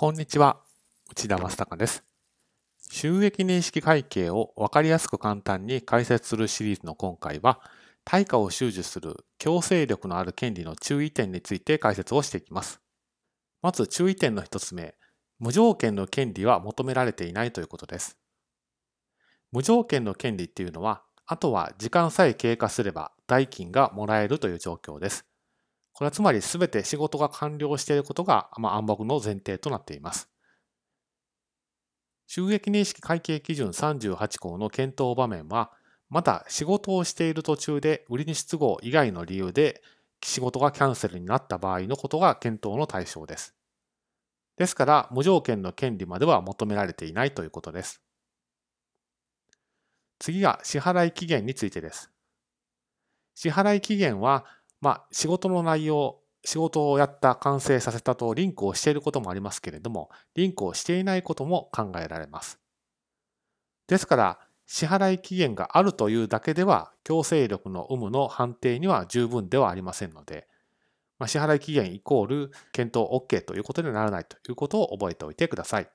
こんにちは、内田正孝です。収益認識会計をわかりやすく簡単に解説するシリーズの今回は、対価を収受する強制力のある権利の注意点について解説をしていきます。まず注意点の一つ目、無条件の権利は求められていないということです。無条件の権利っていうのは、あとは時間さえ経過すれば代金がもらえるという状況です。これはつまり全て仕事が完了していることが、まあ、暗黙の前提となっています。収益認識会計基準38項の検討場面は、まだ仕事をしている途中で売りに出合以外の理由で仕事がキャンセルになった場合のことが検討の対象です。ですから、無条件の権利までは求められていないということです。次が支払い期限についてです。支払い期限はまあ、仕事の内容、仕事をやった、完成させたとリンクをしていることもありますけれども、リンクをしていないことも考えられます。ですから、支払い期限があるというだけでは、強制力の有無の判定には十分ではありませんので、まあ、支払い期限イコール検討 OK ということにならないということを覚えておいてください。